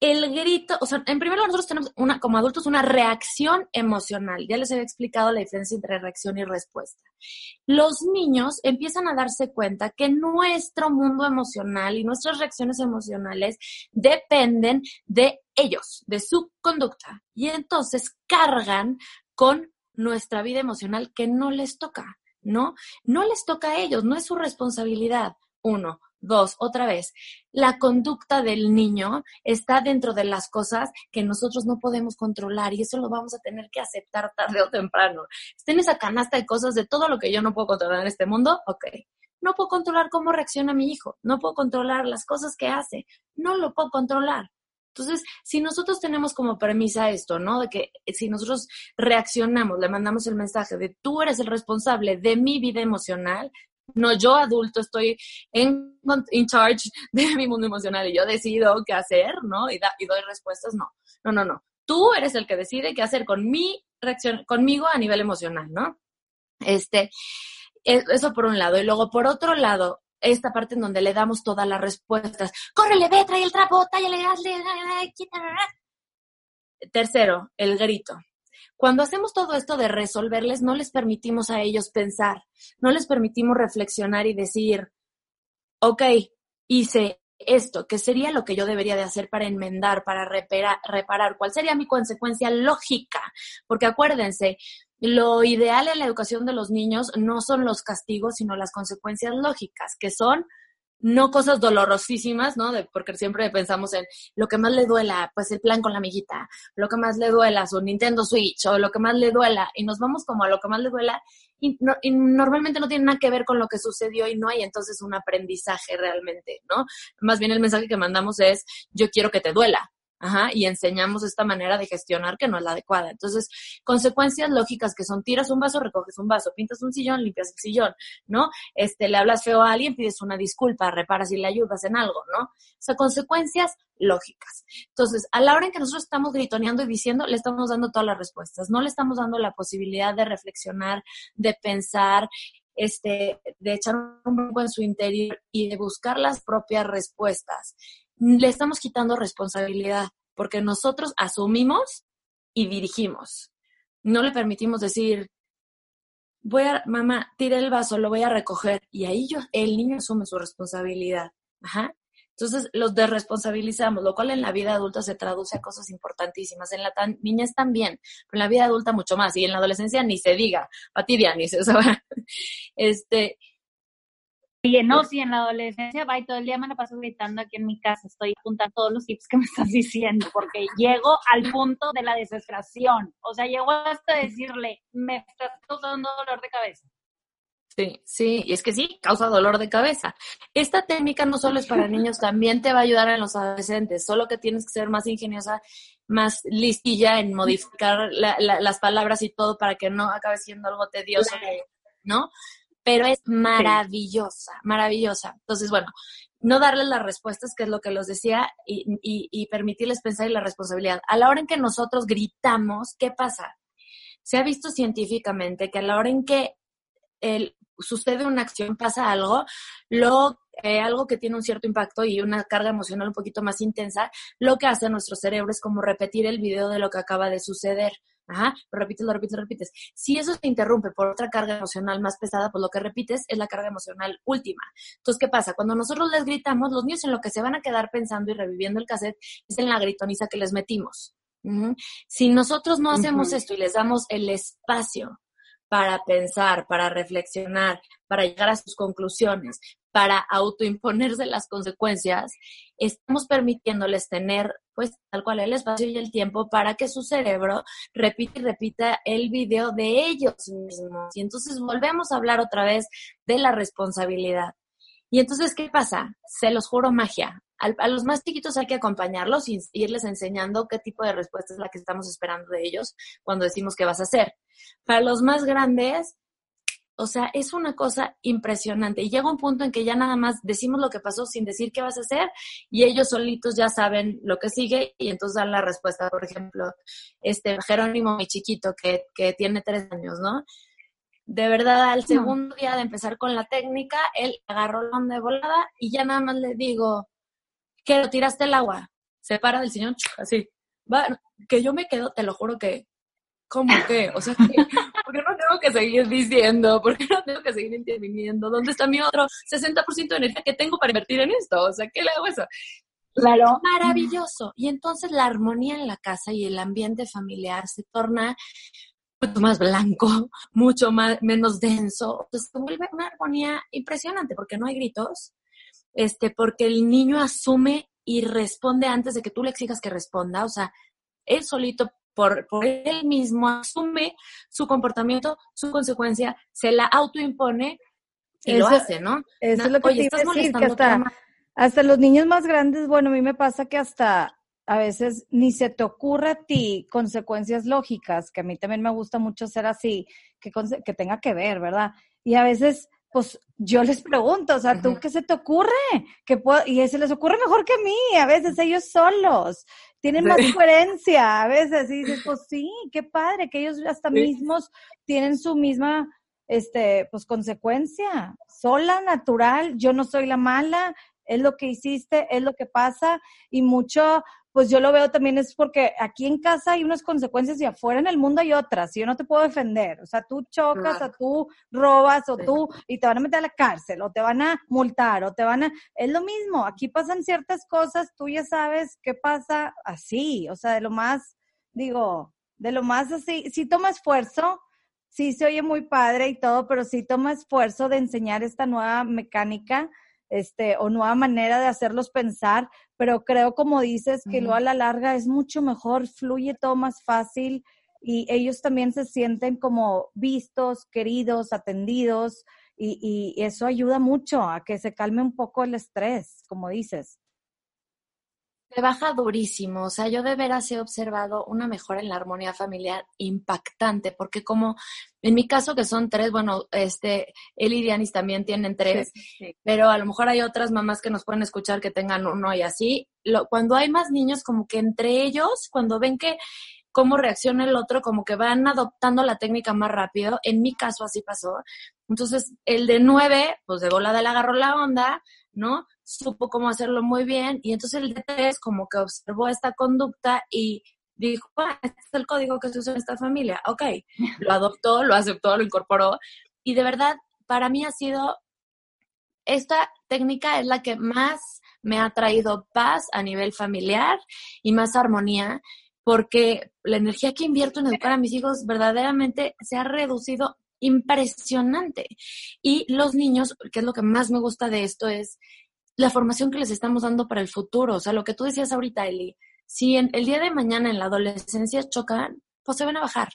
el grito, o sea, en primer lugar nosotros tenemos una, como adultos una reacción emocional. Ya les había explicado la diferencia entre reacción y respuesta. Los niños empiezan a darse cuenta que nuestro mundo emocional y nuestras reacciones emocionales dependen de ellos, de su conducta. Y entonces cargan con nuestra vida emocional que no les toca, ¿no? No les toca a ellos, no es su responsabilidad. Uno. Dos, otra vez, la conducta del niño está dentro de las cosas que nosotros no podemos controlar y eso lo vamos a tener que aceptar tarde o temprano. Está en esa canasta de cosas de todo lo que yo no puedo controlar en este mundo, ok. No puedo controlar cómo reacciona mi hijo, no puedo controlar las cosas que hace, no lo puedo controlar. Entonces, si nosotros tenemos como premisa esto, ¿no? De que si nosotros reaccionamos, le mandamos el mensaje de tú eres el responsable de mi vida emocional, no yo adulto estoy en, in charge de mi mundo emocional y yo decido qué hacer, ¿no? Y, doy respuestas, no, no, no, no. Tú eres el que decide qué hacer con mi reacción, conmigo a nivel emocional, ¿no? Este, e, eso por un lado. Y luego por otro lado, esta parte en donde le damos todas las respuestas. Córrele, ve, trae el trapo, tállale, hazle, Tercero, el grito. Cuando hacemos todo esto de resolverles, no les permitimos a ellos pensar, no les permitimos reflexionar y decir, ok, hice esto, ¿qué sería lo que yo debería de hacer para enmendar, para reparar, reparar? ¿Cuál sería mi consecuencia lógica? Porque acuérdense, lo ideal en la educación de los niños no son los castigos, sino las consecuencias lógicas, que son no cosas dolorosísimas, ¿no? De, porque siempre pensamos en lo que más le duela, pues el plan con la amiguita, lo que más le duela, su Nintendo Switch, o lo que más le duela, y nos vamos como a lo que más le duela, y, y normalmente no tiene nada que ver con lo que sucedió y no hay entonces un aprendizaje realmente, ¿no? Más bien el mensaje que mandamos es, yo quiero que te duela, Ajá, y enseñamos esta manera de gestionar que no es la adecuada. Entonces, consecuencias lógicas que son tiras un vaso, recoges un vaso, pintas un sillón, limpias el sillón, ¿no? Este, le hablas feo a alguien, pides una disculpa, reparas y le ayudas en algo, ¿no? O sea, consecuencias lógicas. Entonces, a la hora en que nosotros estamos gritoneando y diciendo, le estamos dando todas las respuestas, no le estamos dando la posibilidad de reflexionar, de pensar, este, de echar un poco en su interior y de buscar las propias respuestas le estamos quitando responsabilidad, porque nosotros asumimos y dirigimos. No le permitimos decir, voy a, mamá, tire el vaso, lo voy a recoger. Y ahí yo, el niño asume su responsabilidad. Ajá. Entonces los desresponsabilizamos, lo cual en la vida adulta se traduce a cosas importantísimas. En la niñez también, pero en la vida adulta mucho más. Y en la adolescencia ni se diga, patidia, ni se sabe. Este, y no, si en la adolescencia va y todo el día me la paso gritando aquí en mi casa, estoy apuntando todos los tips que me estás diciendo, porque llego al punto de la desesperación. O sea, llego hasta decirle, me estás causando dolor de cabeza. Sí, sí, y es que sí, causa dolor de cabeza. Esta técnica no solo es para niños, también te va a ayudar en los adolescentes, solo que tienes que ser más ingeniosa, más listilla en modificar las palabras y todo para que no acabe siendo algo tedioso, ¿no? Pero es maravillosa, maravillosa. Entonces, bueno, no darles las respuestas, que es lo que los decía, y, permitirles pensar en la responsabilidad. A la hora en que nosotros gritamos, ¿qué pasa? Se ha visto científicamente que a la hora en que el, sucede una acción, pasa algo, lo, eh, algo que tiene un cierto impacto y una carga emocional un poquito más intensa, lo que hace nuestro cerebro es como repetir el video de lo que acaba de suceder. Ajá, lo repites, lo repites, lo repites. Si eso se interrumpe por otra carga emocional más pesada, pues lo que repites es la carga emocional última. Entonces, ¿qué pasa? Cuando nosotros les gritamos, los niños en lo que se van a quedar pensando y reviviendo el cassette es en la gritoniza que les metimos. Si nosotros no hacemos esto y les damos el espacio para pensar, para reflexionar, para llegar a sus conclusiones, para autoimponerse las consecuencias, estamos permitiéndoles tener, pues, tal cual el espacio y el tiempo para que su cerebro repita y repita el video de ellos mismos. Y entonces volvemos a hablar otra vez de la responsabilidad. Y entonces, ¿qué pasa? Se los juro magia. a los más chiquitos hay que acompañarlos y irles enseñando qué tipo de respuesta es la que estamos esperando de ellos cuando decimos qué vas a hacer. Para los más grandes, o sea, es una cosa impresionante. Y llega un punto en que ya nada más decimos lo que pasó sin decir qué vas a hacer y ellos solitos ya saben lo que sigue y entonces dan la respuesta. Por ejemplo, este Jerónimo, mi chiquito, que, que tiene tres años, ¿no? De verdad, al segundo día de empezar con la técnica, él agarró la onda de volada y ya nada más le digo, que lo tiraste el agua. Se para del señor, así. Va, que yo me quedo, te lo juro que ¿Cómo que? O sea, ¿por qué no tengo que seguir diciendo? ¿Por qué no tengo que seguir interviniendo? ¿Dónde está mi otro 60% de energía que tengo para invertir en esto? O sea, ¿qué le hago eso? Claro. Maravilloso. Y entonces la armonía en la casa y el ambiente familiar se torna mucho más blanco, mucho más, menos denso. Entonces se vuelve una armonía impresionante porque no hay gritos, este, porque el niño asume y responde antes de que tú le exijas que responda. O sea, él solito por, él mismo asume su comportamiento, su consecuencia, se la autoimpone y lo hace, ¿no? Eso es lo que Oye, decir, que hasta, hasta los niños más grandes, bueno, a mí me pasa que hasta a veces ni se te ocurre a ti consecuencias lógicas, que a mí también me gusta mucho ser así, que, que tenga que ver, ¿verdad? Y a veces pues yo les pregunto, o sea, ¿tú qué se te ocurre? que Y se les ocurre mejor que a mí, a veces ellos solos, tienen más coherencia, a veces, y dices, pues sí, qué padre, que ellos hasta mismos tienen su misma, este, pues consecuencia, sola, natural, yo no soy la mala, es lo que hiciste, es lo que pasa, y mucho pues yo lo veo también es porque aquí en casa hay unas consecuencias y afuera en el mundo hay otras, y yo no te puedo defender. O sea, tú chocas, o tú robas, o tú, y te van a meter a la cárcel, o te van a multar, o te van a... Es lo mismo, aquí pasan ciertas cosas, tú ya sabes qué pasa así, o sea, de lo más, digo, de lo más así, sí toma esfuerzo, sí se oye muy padre y todo, pero sí toma esfuerzo de enseñar esta nueva mecánica este, o nueva manera de hacerlos pensar, pero creo, como dices, que lo a la larga es mucho mejor, fluye todo más fácil y ellos también se sienten como vistos, queridos, atendidos y, y eso ayuda mucho a que se calme un poco el estrés, como dices se baja durísimo. O sea, yo de veras he observado una mejora en la armonía familiar impactante, porque como en mi caso que son tres, bueno, este, él y Dianis también tienen tres, pero a lo mejor hay otras mamás que nos pueden escuchar que tengan uno y así. Lo, cuando hay más niños, como que entre ellos, cuando ven que cómo reacciona el otro, como que van adoptando la técnica más rápido. En mi caso así pasó. Entonces, el de nueve, pues de volada le agarró la onda, ¿no? Supo cómo hacerlo muy bien y entonces el de tres como que observó esta conducta y dijo, ah, este es el código que se usa en esta familia. Ok, lo adoptó, lo aceptó, lo incorporó y de verdad para mí ha sido, esta técnica es la que más me ha traído paz a nivel familiar y más armonía porque la energía que invierto en educar a mis hijos verdaderamente se ha reducido impresionante. Y los niños, que es lo que más me gusta de esto, es la formación que les estamos dando para el futuro. O sea, lo que tú decías ahorita, Eli, si en, el día de mañana en la adolescencia chocan, pues se van a bajar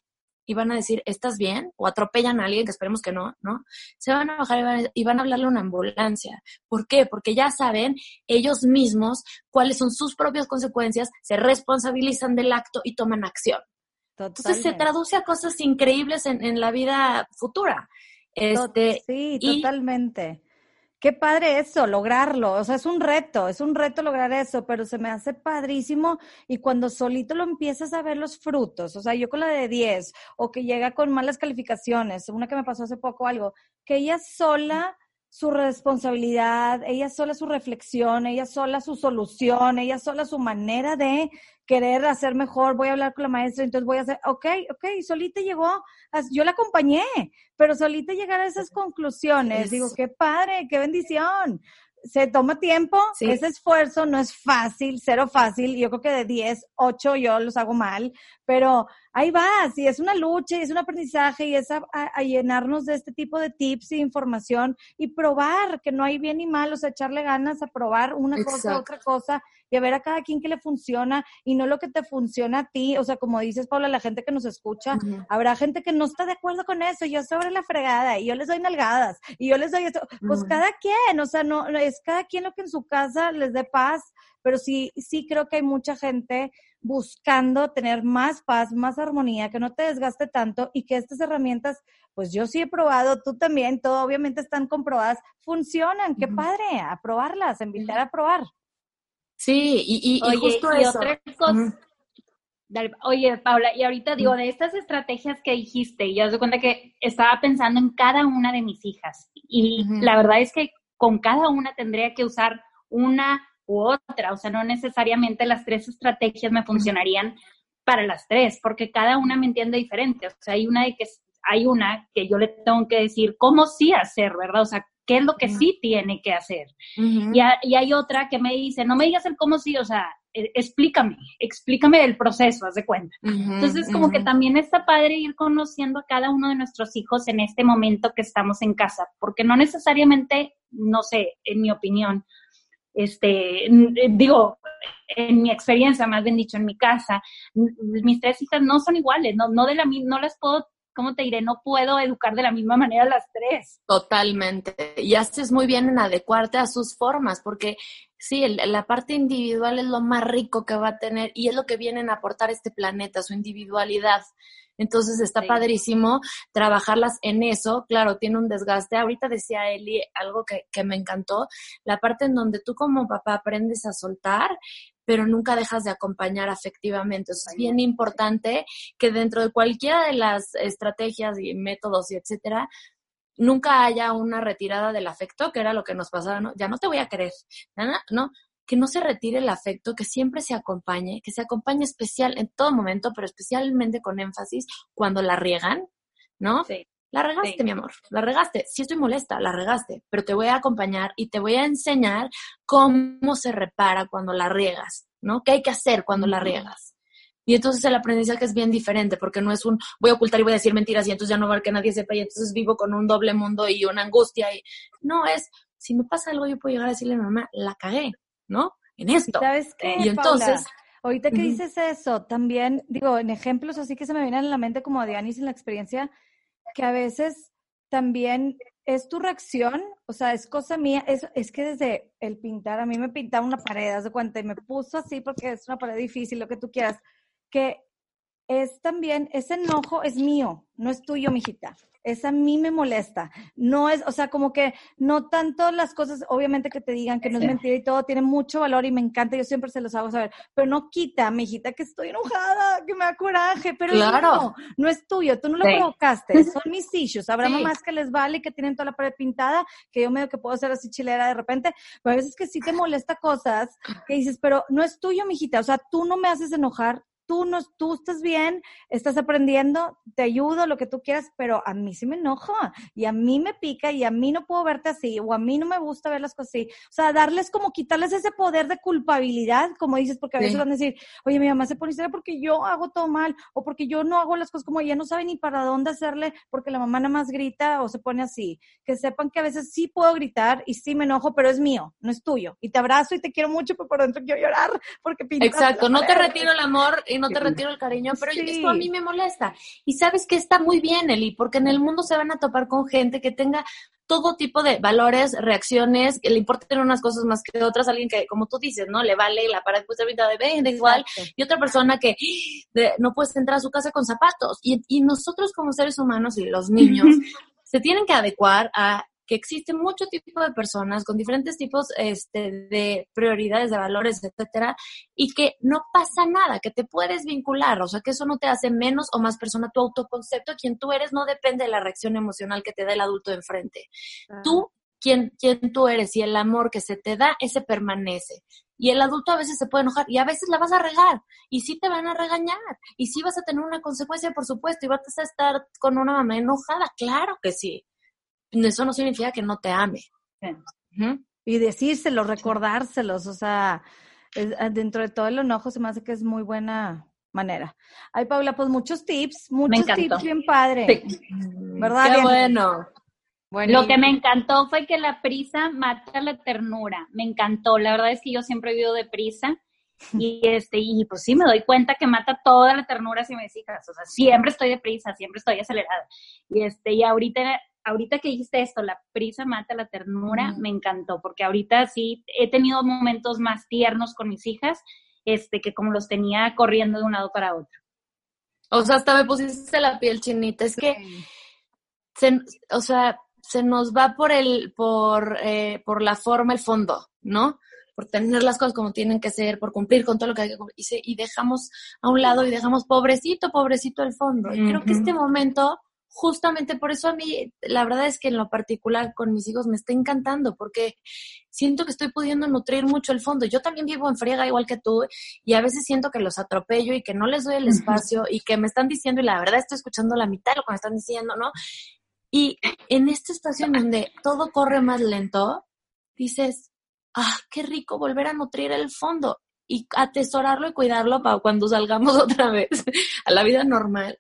y van a decir, ¿estás bien? O atropellan a alguien, que esperemos que no, ¿no? Se van a bajar y van a, y van a hablarle a una ambulancia. ¿Por qué? Porque ya saben ellos mismos cuáles son sus propias consecuencias, se responsabilizan del acto y toman acción. Entonces se traduce a cosas increíbles en, la vida futura. Este, sí, totalmente. Qué padre eso, lograrlo. O sea, es un reto, es un reto lograr eso, pero se me hace padrísimo y cuando solito lo empiezas a ver los frutos, o sea, yo con la de 10 o que llega con malas calificaciones, una que me pasó hace poco algo, que ella sola su responsabilidad, ella sola su reflexión, ella sola su solución, ella sola su manera de querer hacer mejor, voy a hablar con la maestra, entonces voy a hacer, ok, ok, solita llegó, yo la acompañé, pero solita llegar a esas conclusiones, digo, qué padre, qué bendición, se toma tiempo, ese esfuerzo no es fácil, cero fácil, yo creo que de 10, 8 yo los hago mal, pero ahí vas, y es una lucha, y es un aprendizaje, y es a, llenarnos de este tipo de tips e información, y probar que no hay bien ni mal, o sea, echarle ganas a probar una cosa, otra cosa, y a ver a cada quien que le funciona, y no lo que te funciona a ti, o sea, como dices, Paula, la gente que nos escucha, habrá gente que no está de acuerdo con eso, yo sobre la fregada, y yo les doy nalgadas, y yo les doy esto, pues cada quien, o sea, no, es cada quien lo que en su casa les dé paz, pero sí, sí creo que hay mucha gente buscando tener más paz, más armonía, que no te desgaste tanto y que estas herramientas, pues yo sí he probado, tú también, todo obviamente están comprobadas, funcionan, qué padre, a probarlas, invitar a probar. Sí, y, y, justo eso. Otra cosa, Oye, Paula, y ahorita digo, de estas estrategias que dijiste, yo doy cuenta que estaba pensando en cada una de mis hijas. Y la verdad es que con cada una tendría que usar una otra, o sea, no necesariamente las tres estrategias me funcionarían para las tres, porque cada una me entiende diferente, o sea, hay una de que hay una que yo le tengo que decir cómo sí hacer, ¿verdad? O sea, qué es lo que sí tiene que hacer. y, hay otra que me dice, no me digas el cómo sí, o sea, e, explícame, explícame el proceso, haz de cuenta. Entonces, como que también está padre ir conociendo a cada uno de nuestros hijos en este momento que estamos en casa, porque no necesariamente, no sé, en mi opinión, este, eh, digo, en mi experiencia, más bien dicho, en mi casa, mis tres hijas no son iguales, no, no de la no las puedo, ¿cómo te diré? No puedo educar de la misma manera las tres. Totalmente. Y haces muy bien en adecuarte a sus formas, porque sí, la parte individual es lo más rico que va a tener y es lo que vienen a aportar este planeta, su individualidad. Entonces está padrísimo trabajarlas en eso. Claro, tiene un desgaste. Ahorita decía Eli algo que, que me encantó, la parte en donde tú como papá aprendes a soltar pero nunca dejas de acompañar afectivamente. es bien importante que dentro de cualquiera de las estrategias y métodos y etcétera, nunca haya una retirada del afecto, que era lo que nos pasaba, ¿no? Ya no te voy a querer, ¿no? que no se retire el afecto, que siempre se acompañe, que se acompañe especial en todo momento, pero especialmente con énfasis cuando la riegan, ¿no? Sí. La regaste, mi amor, la regaste. Si estoy molesta, la regaste, pero te voy a acompañar y te voy a enseñar cómo se repara cuando la riegas, ¿no? ¿Qué hay que hacer cuando la riegas? Y entonces el aprendizaje es bien diferente, porque no es un voy a ocultar y voy a decir mentiras y entonces ya no va a que nadie sepa y entonces vivo con un doble mundo y una angustia. Y no, es, si me pasa algo yo puedo llegar a decirle a mi mamá, la cagué, ¿no? En esto. ¿Sabes qué? Y entonces... ahorita que dices eso, también, digo, en ejemplos así que se me vienen a la mente como de Anis en la experiencia, que a veces también es tu reacción, o sea, es cosa mía, es, es que desde el pintar, a mí me pintaba una pared, haz de cuenta, me puso así porque es una pared difícil, lo que tú quieras, que es también, ese enojo es mío, no es tuyo, mijita. Esa a mí me molesta. No es, o sea, como que no tanto las cosas, obviamente que te digan que no es mentira y todo tiene mucho valor y me encanta, yo siempre se los hago saber, pero no quita, mijita, que estoy enojada, que me da coraje, pero claro. no, es tuyo, tú no lo provocaste, son mis issues. Habrá mamás que les vale y que tienen toda la pared pintada, que yo medio que puedo ser así chilera de repente, pero a veces que sí te molesta cosas que dices, pero no es tuyo, mijita, o sea, tú no me haces enojar, tú, no, tú estás bien, estás aprendiendo, te ayudo, lo que tú quieras, pero a mí sí me enoja y a mí me pica y a mí no puedo verte así o a mí no me gusta ver las cosas así. O sea, darles como quitarles ese poder de culpabilidad, como dices, porque a veces van a decir, oye, mi mamá se pone seria porque yo hago todo mal o porque yo no hago las cosas como ella no sabe ni para dónde hacerle porque la mamá nada más grita o se pone así. Que sepan que a veces sí puedo gritar y sí me enojo, pero es mío, no es tuyo. Y te abrazo y te quiero mucho, pero por dentro quiero llorar porque Exacto, no te retiro el amor y no te retiro el cariño, pero esto a mí me molesta. Y sabes que está muy bien, Eli, porque en el mundo se van a topar con gente que tenga todo tipo de valores, reacciones, que le importen unas cosas más que otras, alguien que, como tú dices, ¿no? Le vale la pared puede ser de 20, igual, y otra persona que no puedes entrar a su casa con zapatos. Y, y nosotros como seres humanos y los niños se tienen que adecuar a que existe mucho tipo de personas con diferentes tipos este, de prioridades, de valores, etcétera, y que no pasa nada, que te puedes vincular, o sea, que eso no te hace menos o más persona. Tu autoconcepto, quien tú eres, no depende de la reacción emocional que te da el adulto enfrente. Tú quién, quién tú eres y el amor que se te da, ese permanece. Y el adulto a veces se puede enojar y a veces la vas a regar y sí te van a regañar y sí vas a tener una consecuencia, por supuesto, y vas a estar con una mamá enojada, claro que sí. Eso no significa que no te ame. Y decírselos, recordárselos, o sea, ah, dentro de todo el enojo se me hace que es muy buena manera. Ay, Paula, pues muchos tips, muchos tips bien padre. ¿Verdad? Qué bueno. Lo que me encantó fue que la prisa mata la ternura. Me encantó. La verdad es que yo siempre he vivido de prisa. Y este, y pues sí me doy cuenta que mata toda la ternura si me hijas. O sea, siempre estoy de prisa, siempre estoy acelerada. Y este, y ahorita, ahorita que dijiste esto, la prisa mata la ternura, me encantó, porque ahorita sí he tenido momentos más tiernos con mis hijas, este, que como los tenía corriendo de un lado para otro. O sea, hasta me pusiste la piel chinita. Es que, o sea, se nos va por el, por, eh, por la forma, el fondo, ¿no? Por tener las cosas como tienen que ser, por cumplir con todo lo que hay que cumplir, y, dejamos a un lado y dejamos pobrecito, pobrecito el fondo. Y creo que este momento, justamente por eso a mí, la verdad es que en lo particular con mis hijos me está encantando, porque siento que estoy pudiendo nutrir mucho el fondo. Yo también vivo en friega igual que tú, y a veces siento que los atropello y que no les doy el espacio, y que me están diciendo, y la verdad estoy escuchando la mitad de lo que me están diciendo, ¿no? Y en esta estación donde todo corre más lento, dices, ah, qué rico volver a nutrir el fondo y atesorarlo y cuidarlo para cuando salgamos otra vez a la vida normal,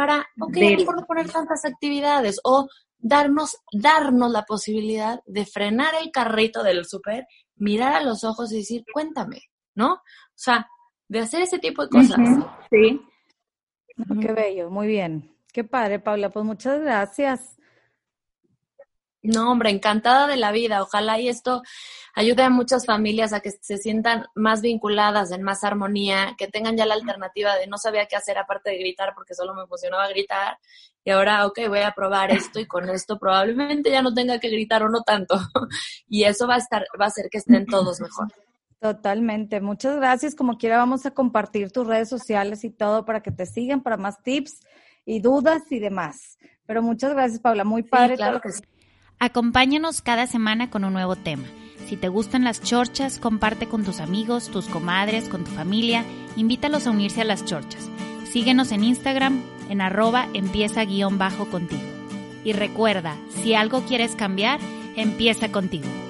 para, ok, mejor no poner tantas actividades o darnos, darnos la posibilidad de frenar el carrito del súper, mirar a los ojos y decir, cuéntame, ¿no? O sea, de hacer ese tipo de cosas. Sí. Qué bello, muy bien. Qué padre, Paula. Pues muchas gracias. No, hombre, encantada de la vida. Ojalá y esto ayude a muchas familias a que se sientan más vinculadas, en más armonía, que tengan ya la alternativa de no sabía qué hacer aparte de gritar porque solo me funcionaba gritar. Y ahora, ok, voy a probar esto y con esto probablemente ya no tenga que gritar o no tanto. y eso va a estar, va a hacer que estén todos mejor. Totalmente. Muchas gracias. Como quiera, vamos a compartir tus redes sociales y todo para que te sigan, para más tips y dudas y demás. Pero muchas gracias, Paula. Muy padre. claro que sí. Acompáñanos cada semana con un nuevo tema. Si te gustan las chorchas, comparte con tus amigos, tus comadres, con tu familia. Invítalos a unirse a las chorchas. Síguenos en Instagram en arroba empieza guion bajo contigo. Y recuerda, si algo quieres cambiar, empieza contigo.